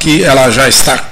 que ela já está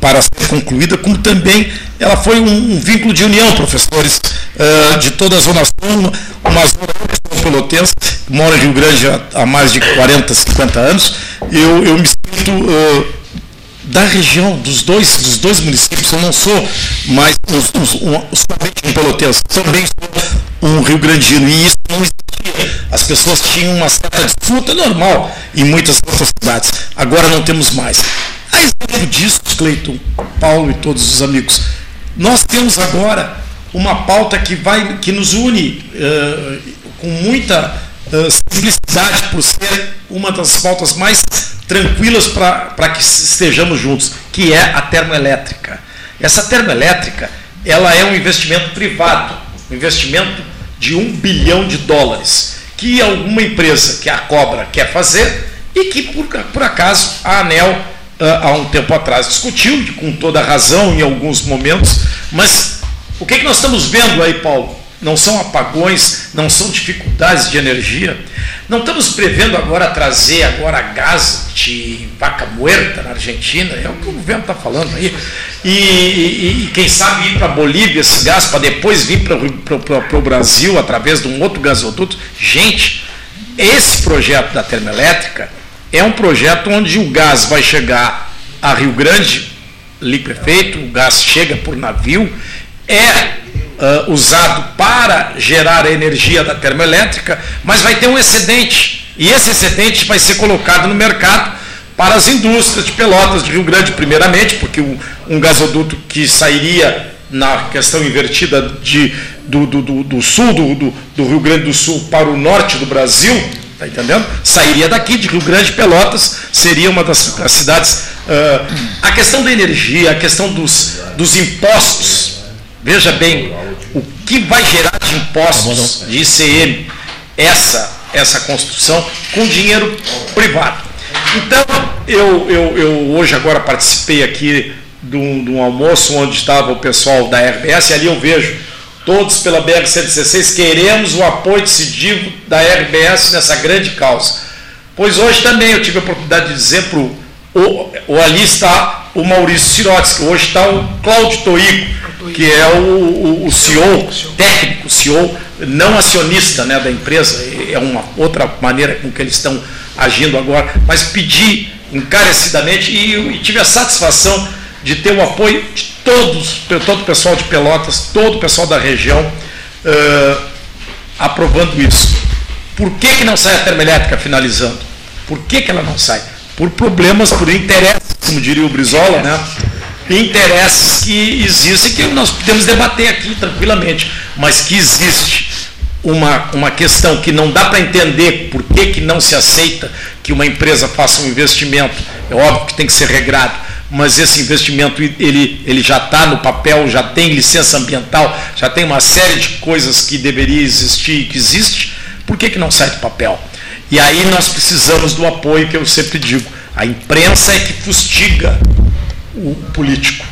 para ser concluída, como também ela foi um, um vínculo de união, professores uh, de toda a Zona Sul, uma zona pelotense, mora em Rio Grande há, há, mais de 40, 50 anos. Eu, eu me sinto uh, da região, dos dois, dos dois municípios, eu não sou mais os, os, um, somente um pelotense, também sou um Rio Grandino, e isso não existia. As pessoas tinham uma certa disputa normal em muitas outras cidades. Agora não temos mais. A exemplo disso, Cleiton, Paulo e todos os amigos, nós temos agora uma pauta que, vai, que nos une uh, com muita uh, simplicidade, por ser uma das pautas mais tranquilas para que estejamos juntos, que é a termoelétrica. Essa termoelétrica ela é um investimento privado, um investimento de um bilhão de dólares, que alguma empresa que a Cobra quer fazer e que, por, por acaso, a ANEL há um tempo atrás discutiu, com toda razão em alguns momentos, mas o que, é que nós estamos vendo aí, Paulo? Não são apagões, não são dificuldades de energia. Não estamos prevendo agora trazer agora gás de vaca muerta na Argentina, é o que o governo está falando aí. E, e, e, quem sabe ir para a Bolívia esse gás, para depois vir para o Brasil através de um outro gasoduto. Gente, esse projeto da termoelétrica é um projeto onde o gás vai chegar a Rio Grande, ali prefeito, o gás chega por navio, é uh, usado para gerar a energia da termoelétrica, mas vai ter um excedente. E esse excedente vai ser colocado no mercado para as indústrias de Pelotas de Rio Grande, primeiramente, porque um, um gasoduto que sairia na questão invertida de, do, do, do, do sul do, do Rio Grande do Sul para o norte do Brasil, Está entendendo? Sairia daqui, de Rio Grande Pelotas, seria uma das, das cidades. Uh, a questão da energia, a questão dos, dos impostos. Veja bem, o que vai gerar de impostos de ICM essa, essa construção com dinheiro privado. Então, eu, eu, eu hoje agora participei aqui de um, de um almoço onde estava o pessoal da RBS, e ali eu vejo todos pela BR-116 queremos o apoio decidido da RBS nessa grande causa. Pois hoje também eu tive a oportunidade de dizer para o, ali está o Maurício Sirotes, que hoje está o Cláudio Toico, que é o, o, o CEO, técnico, CEO, não acionista né, da empresa, é uma outra maneira com que eles estão agindo agora, mas pedi encarecidamente e, e tive a satisfação de ter o apoio de todos, todo o pessoal de Pelotas, todo o pessoal da região uh, aprovando isso. Por que, que não sai a termoelétrica finalizando? Por que, que ela não sai? Por problemas, por interesses, como diria o Brizola, né? Interesses que existem que nós podemos debater aqui tranquilamente, mas que existe uma, uma questão que não dá para entender por que, que não se aceita que uma empresa faça um investimento, é óbvio que tem que ser regrado, mas esse investimento ele, ele já está no papel, já tem licença ambiental, já tem uma série de coisas que deveria existir e que existe, por que, que não sai do papel? E aí nós precisamos do apoio que eu sempre digo. A imprensa é que fustiga o político.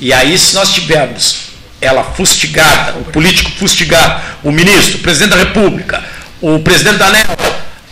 E aí, se nós tivermos ela fustigada, o político fustigado, o ministro, o presidente da República, o presidente da ANEL,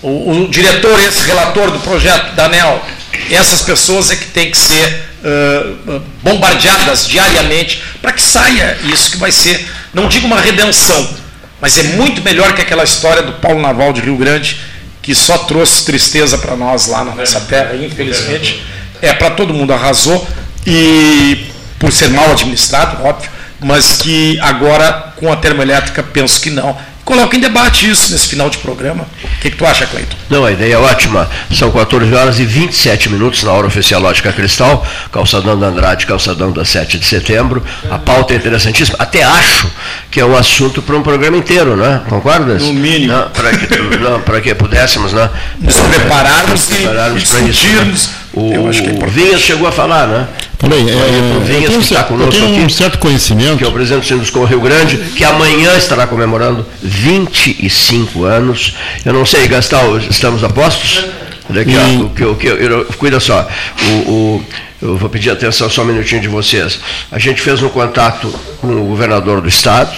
o, o diretor, esse relator do projeto da ANEL, essas pessoas é que têm que ser uh, bombardeadas diariamente para que saia isso que vai ser, não digo uma redenção, mas é muito melhor que aquela história do Paulo Naval de Rio Grande, que só trouxe tristeza para nós lá na nossa terra, infelizmente. É para todo mundo, arrasou, e por ser mal administrado, óbvio, mas que agora com a termoelétrica penso que não coloca em debate isso nesse final de programa. O que, que tu acha, Cleiton? Não, a ideia é ótima. São 14 horas e 27 minutos na hora oficial Lógica Cristal, calçadão da Andrade, calçadão da 7 de setembro. A pauta é interessantíssima. Até acho que é um assunto para um programa inteiro, né? Concordas? No mínimo. Para que, que pudéssemos né? nos prepararmos, prepararmos e discutirmos. Isso, né? O, é o Vinhas chegou a falar, né? Falei, é, o Vinhas, que está conosco eu tenho um certo conhecimento. Que é o presidente do Sinduscom Rio Grande, que amanhã estará comemorando 25 anos. Eu não sei, Gastal, estamos a postos? Daqui, e... que, que, eu, cuida só, o, o, eu vou pedir atenção só um minutinho de vocês. A gente fez um contato com o governador do estado,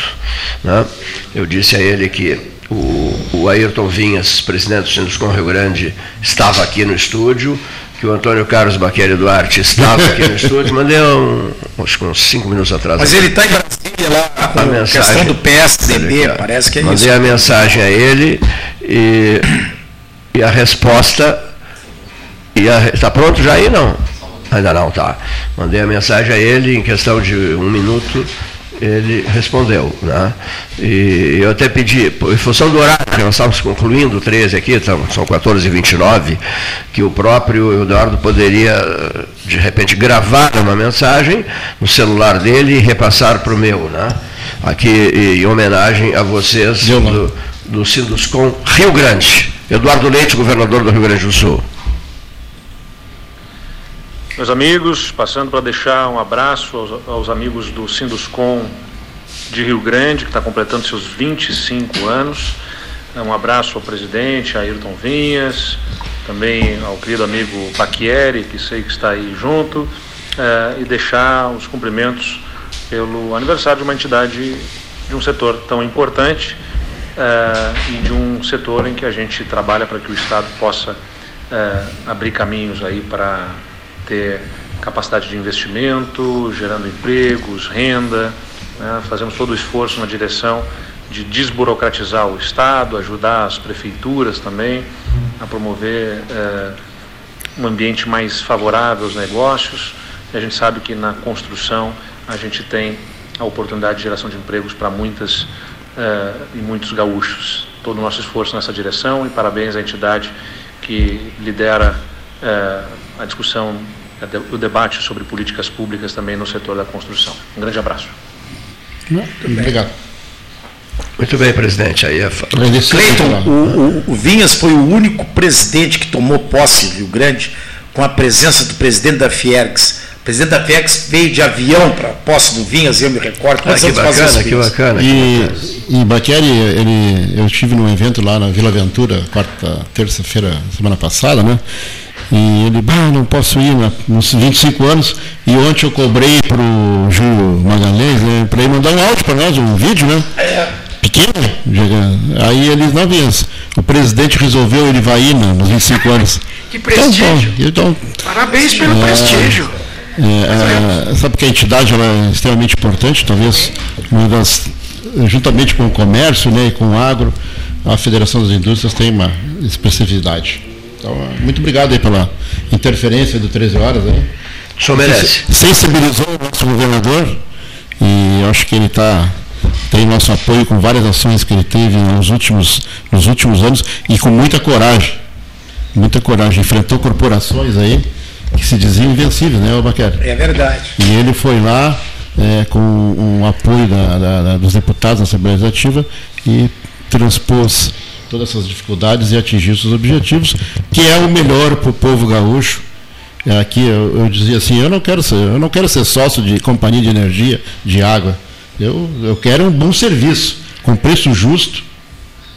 né? eu disse a ele que o, o Ayrton Vinhas, presidente do Sinduscom Rio Grande, estava aqui no estúdio, que o Antônio Carlos Baqueri Duarte estava aqui no estúdio, mandei um, acho que uns cinco minutos atrás. Mas ele está em Brasília lá, com a mensagem, questão do PSDB, parece que é mandei isso. Mandei a mensagem a ele e, e a resposta. Está pronto já aí? Não? Ainda não, tá. Mandei a mensagem a ele em questão de um minuto ele respondeu. Né? E eu até pedi, em função do horário, nós estamos concluindo 13 aqui, então, são 14h29, que o próprio Eduardo poderia, de repente, gravar uma mensagem no celular dele e repassar para o meu, né? aqui em homenagem a vocês do, do Sinduscom Rio Grande. Eduardo Leite, governador do Rio Grande do Sul. Meus amigos, passando para deixar um abraço aos, aos amigos do Sinduscom de Rio Grande, que está completando seus 25 anos. Um abraço ao presidente Ayrton Vinhas, também ao querido amigo Paquieri, que sei que está aí junto, eh, e deixar os cumprimentos pelo aniversário de uma entidade de um setor tão importante eh, e de um setor em que a gente trabalha para que o Estado possa eh, abrir caminhos aí para ter capacidade de investimento, gerando empregos, renda. Né? Fazemos todo o esforço na direção de desburocratizar o Estado, ajudar as prefeituras também a promover eh, um ambiente mais favorável aos negócios. E a gente sabe que na construção a gente tem a oportunidade de geração de empregos para muitas eh, e muitos gaúchos. Todo o nosso esforço nessa direção e parabéns à entidade que lidera a discussão, o debate sobre políticas públicas também no setor da construção. Um grande abraço. Muito obrigado. Muito bem, presidente. Aí é... Cleiton, o, o, o, Vinhas foi o único presidente que tomou posse em Rio Grande com a presença do presidente da Fiergs. O presidente da Fiergs veio de avião para a posse do Vinhas, eu me recordo. Ah, que bacana, que bacana. E, em Baqueri, ele, eu estive num evento lá na Vila Ventura, quarta, terça-feira, semana passada, né? E ele, bah, não posso ir né, nos 25 anos. E ontem eu cobrei para o Júlio Magalhães, né, para ele mandar um áudio para nós, um vídeo, né? Pequeno. Aí ele, não vez, o presidente resolveu, ele vai ir né, nos 25 anos. Que prestígio. Então, então, Parabéns pelo é, prestígio. É, é, sabe que a entidade ela é extremamente importante, talvez uma das, juntamente com o comércio né, e com o agro, a Federação das Indústrias tem uma especificidade. Então, muito obrigado aí pela interferência do 13 horas. Né? O senhor merece. Sensibilizou o nosso governador e acho que ele está tem nosso apoio com várias ações que ele teve nos últimos, nos últimos anos e com muita coragem. Muita coragem. Enfrentou corporações aí que se diziam invencíveis, né, Albuquerque? É verdade. E ele foi lá é, com um apoio da, da, da, dos deputados da Assembleia Legislativa e transpôs todas essas dificuldades e atingir seus objetivos, que é o melhor para o povo gaúcho. É, aqui eu, eu, dizia assim, eu não quero ser, eu não quero ser sócio de companhia de energia, de água. Eu, eu quero um bom serviço, com preço justo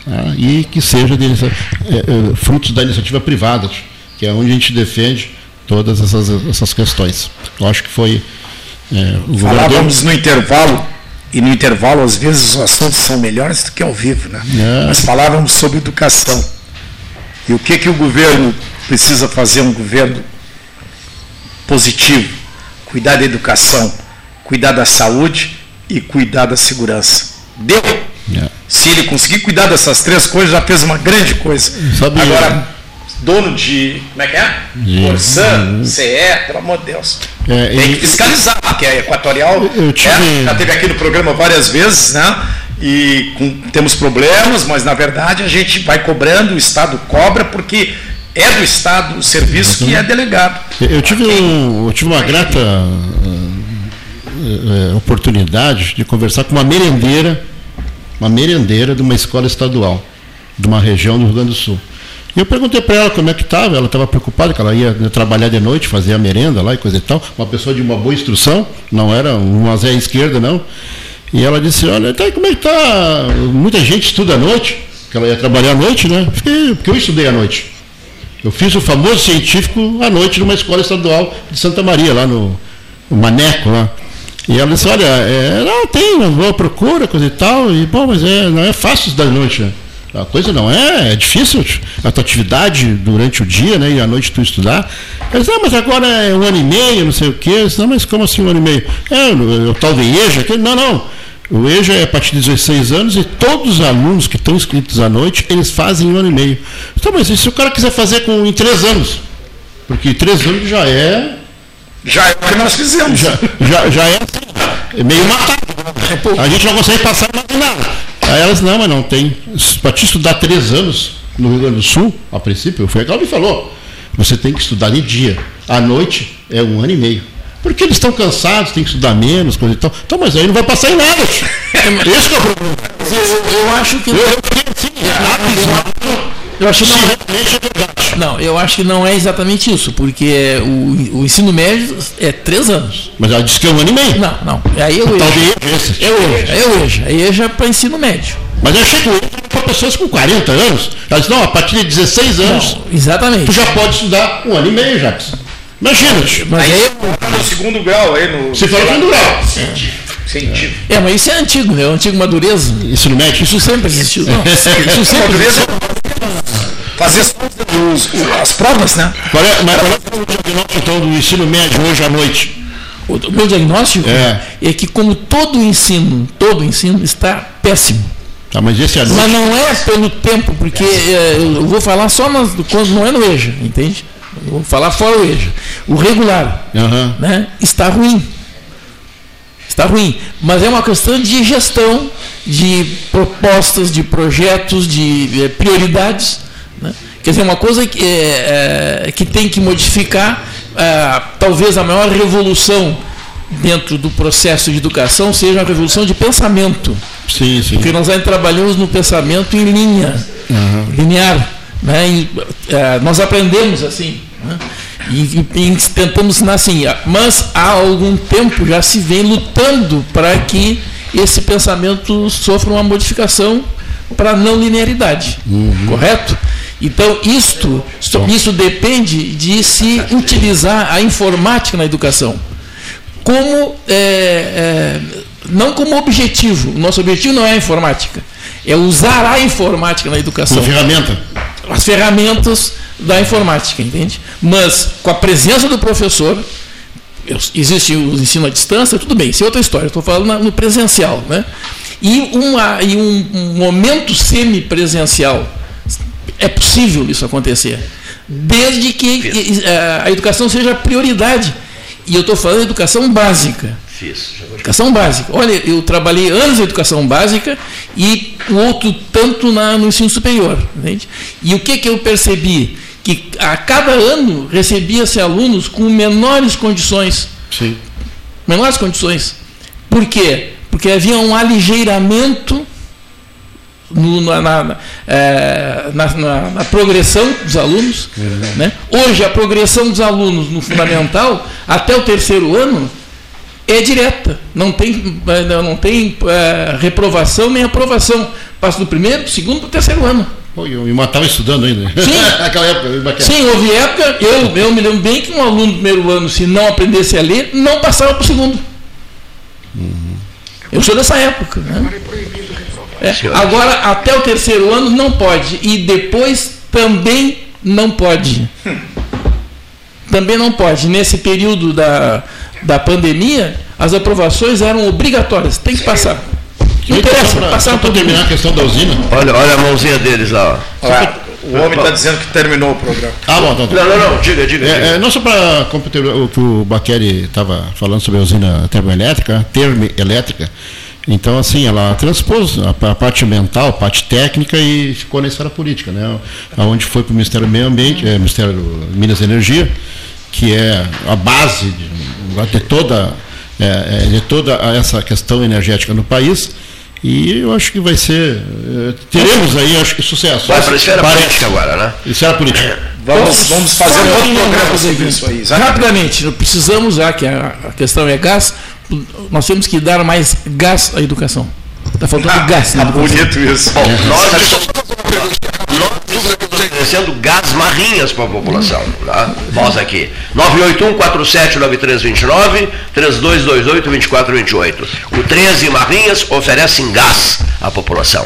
tá? e que seja de, é, é, frutos da iniciativa privada, que é onde a gente defende todas essas, essas questões. Eu acho que foi. É, Falávamos no intervalo e no intervalo, às vezes, os assuntos são melhores do que ao vivo, né? É. Mas falávamos sobre educação. E o que, que o governo precisa fazer? Um governo positivo. Cuidar da educação, cuidar da saúde e cuidar da segurança. Deu? É. Se ele conseguir cuidar dessas três coisas, já fez uma grande coisa. Sabe Agora, dono de. Como é que é? Corsan, CE, pelo amor de Deus. É, Tem que fiscalizar, porque a Equatorial tive... é, já teve aqui no programa várias vezes, né? E com, temos problemas, mas na verdade a gente vai cobrando, o Estado cobra, porque é do Estado o serviço que é delegado. Eu tive, um, eu tive uma grata uh, oportunidade de conversar com uma merendeira, uma merendeira de uma escola estadual, de uma região do Rio Grande do Sul. E eu perguntei para ela como é que estava, ela estava preocupada que ela ia trabalhar de noite, fazer a merenda lá e coisa e tal. Uma pessoa de uma boa instrução, não era uma Zé esquerda, não. E ela disse, olha, tá, como é que está? Muita gente estuda à noite, que ela ia trabalhar à noite, né? Fiquei, porque eu estudei à noite. Eu fiz o famoso científico à noite numa escola estadual de Santa Maria, lá no, no Maneco, lá. E ela disse, olha, é, não, tem uma boa procura, coisa e tal, e bom, mas é, não é fácil estudar à noite, né? A coisa não é, é difícil a tua atividade durante o dia, né? E à noite tu estudar. Eles, ah, mas agora é um ano e meio, não sei o quê. Disse, não, mas como assim um ano e meio? É, o, o tal de EJA, que, não, não. O EJA é a partir de 16 anos e todos os alunos que estão inscritos à noite, eles fazem um ano e meio. Então, mas e se o cara quiser fazer com, em três anos? Porque três anos já é. Já é o que nós fizemos. Já, já, já é, é meio matado. A gente não consegue passar mais nada. Aí elas, não, mas não tem. Para te estudar três anos no Rio Grande do Sul, a princípio, foi que me falou. Você tem que estudar de dia. À noite é um ano e meio. Porque eles estão cansados, tem que estudar menos, coisa e tal. Então, mas aí não vai passar em nada. Esse é o problema. Eu, eu acho que. Eu, eu fiquei assim, rápido, eu acho que não, não, eu acho que não é exatamente isso, porque o, o ensino médio é três anos. Mas ela disse que é um ano e meio. Não, não. Aí eu EJA. É o EJA, é o EJA. É EJA para ensino médio. Mas eu achei que o EJA para pessoas com 40 anos. Ela disse, não, a partir de 16 anos. Não, exatamente. Tu já pode estudar um ano e meio, Jacques. Imagina. Mas aí eu, no segundo grau aí no. Você falou segundo grau. Científico. É, mas isso é antigo, né? O antigo madureza. Ensino médio. Isso sempre existiu. Não, isso sempre madureza fazer os, as provas, né? Qual é, mas qual é o diagnóstico então, do ensino médio hoje à noite? O meu diagnóstico é. é que como todo o ensino, todo o ensino está péssimo. Tá, mas esse é Mas não é pelo tempo, porque é, eu vou falar só nas, quando não é no EJA, entende? Eu vou falar fora o EJA. O regular uhum. né, está ruim. Está ruim. Mas é uma questão de gestão, de propostas, de projetos, de é, prioridades. Quer dizer, uma coisa que, é, é, que tem que modificar, é, talvez a maior revolução dentro do processo de educação seja a revolução de pensamento. Sim, sim. Porque nós ainda trabalhamos no pensamento em linha, uhum. linear. Né? E, é, nós aprendemos assim. Né? E, e, e, tentamos ensinar assim. Mas há algum tempo já se vem lutando para que esse pensamento sofra uma modificação para não linearidade. Uhum. Correto? Então, isto, isso depende de se utilizar a informática na educação. Como, é, é, não como objetivo. O nosso objetivo não é a informática. É usar a informática na educação. Como ferramenta? As ferramentas da informática, entende? Mas com a presença do professor, existe o ensino à distância, tudo bem, isso é outra história. Estou falando no presencial. Né? E, uma, e um, um momento semipresencial é possível isso acontecer, desde que eh, a educação seja prioridade. E eu estou falando de educação básica. Educação básica. Olha, eu trabalhei anos em educação básica e o outro tanto na, no ensino superior. Entende? E o que, que eu percebi? Que a cada ano recebia-se alunos com menores condições. Sim. Menores condições. Por quê? Porque havia um aligeiramento no, na, na, é, na, na, progressão dos alunos. Né? Hoje, a progressão dos alunos no fundamental, até o terceiro ano, é direta. Não tem, é, não tem é, reprovação nem aprovação. Passa do primeiro, do segundo para o terceiro ano. Pô, eu me matava estudando ainda. Sim, Naquela época, sim houve época, eu, eu me lembro bem que um aluno do primeiro ano, se não aprendesse a ler, não passava para o segundo. Uhum. Eu sou dessa época. Né? É, agora, até o terceiro ano não pode. E depois também não pode. Também não pode. Nesse período da, da pandemia, as aprovações eram obrigatórias. Tem que passar. Não interessa, pra, passar para terminar a questão da usina. Olha, olha a mãozinha deles lá. Olha, o homem está dizendo que terminou o programa. Ah, bom, então. Não, não, não, diga, diga. É, diga. É, não só para o que o Baqueri estava falando sobre a usina termoelétrica, termoelétrica. Então, assim, ela transpôs a, parte mental, a parte técnica e ficou na esfera política, né? Onde foi para o Ministério do Meio Ambiente, é, Ministério Minas e Energia, que é a base de, de toda, é, é, de toda essa questão energética no país. E eu acho que vai ser. É, teremos aí, acho que sucesso. Vai para a esfera Parece. política agora, né? Esfera política. Vamos, vamos fazer um outro programa sobre isso aí. Rapidamente, precisamos, já que a questão é gás, nós temos que dar mais gás à educação. Está faltando ah, gás na educação. bonito isso. Bom, nós, nós estamos oferecendo gás marrinhas para a população. Tá? Nós aqui. 981-479329, 3228-2428. O 13 Marrinhas oferecem gás à população.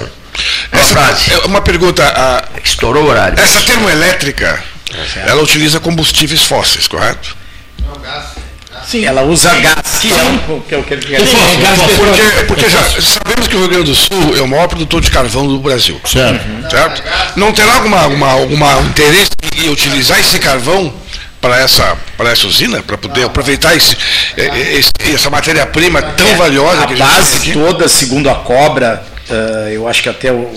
Essa frase. É uma pergunta. A, Estourou o horário. essa termoelétrica, ela utiliza combustíveis fósseis, correto? Sim. Ela usa gás, que é o que, é o que ele quer Sim, é petróleo. Porque, porque já sabemos que o Rio Grande do Sul é o maior produtor de carvão do Brasil. Certo. Certo? Não terá alguma, alguma, alguma interesse em utilizar esse carvão para essa, para essa usina, para poder aproveitar esse, eh, esse- essa matéria-prima tão valiosa a que a gente tem base aqui? toda, segundo a Cobra, eh, eu acho que até o,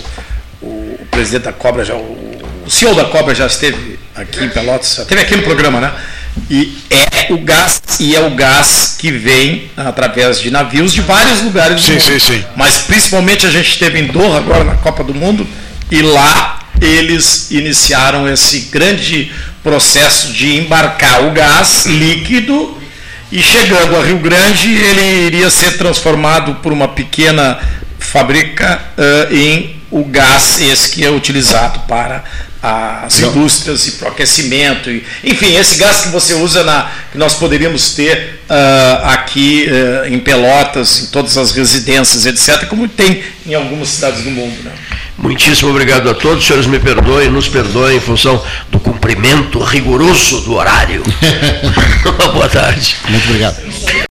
o presidente da Cobra, já, o, o CEO da Cobra já esteve aqui em Pelotas, esteve aqui no programa, né? E é o gás, e é o gás que vem através de navios de vários lugares do Sim, mundo. sim, sim. Mas principalmente a gente esteve em Doha agora na Copa do Mundo e lá eles iniciaram esse grande processo de embarcar o gás líquido e chegando a Rio Grande ele iria ser transformado por uma pequena fábrica eh, em o gás esse que é utilizado para as indústrias e para o aquecimento. E, enfim, esse gás que você usa na que nós poderíamos ter ah, aqui eh, em Pelotas, em todas as residências, etc., como tem em algumas cidades do mundo. Né? Muitíssimo obrigado a todos. Os senhores me perdoem, nos perdoem em função do cumprimento rigoroso do horário. Boa tarde. Muito obrigado.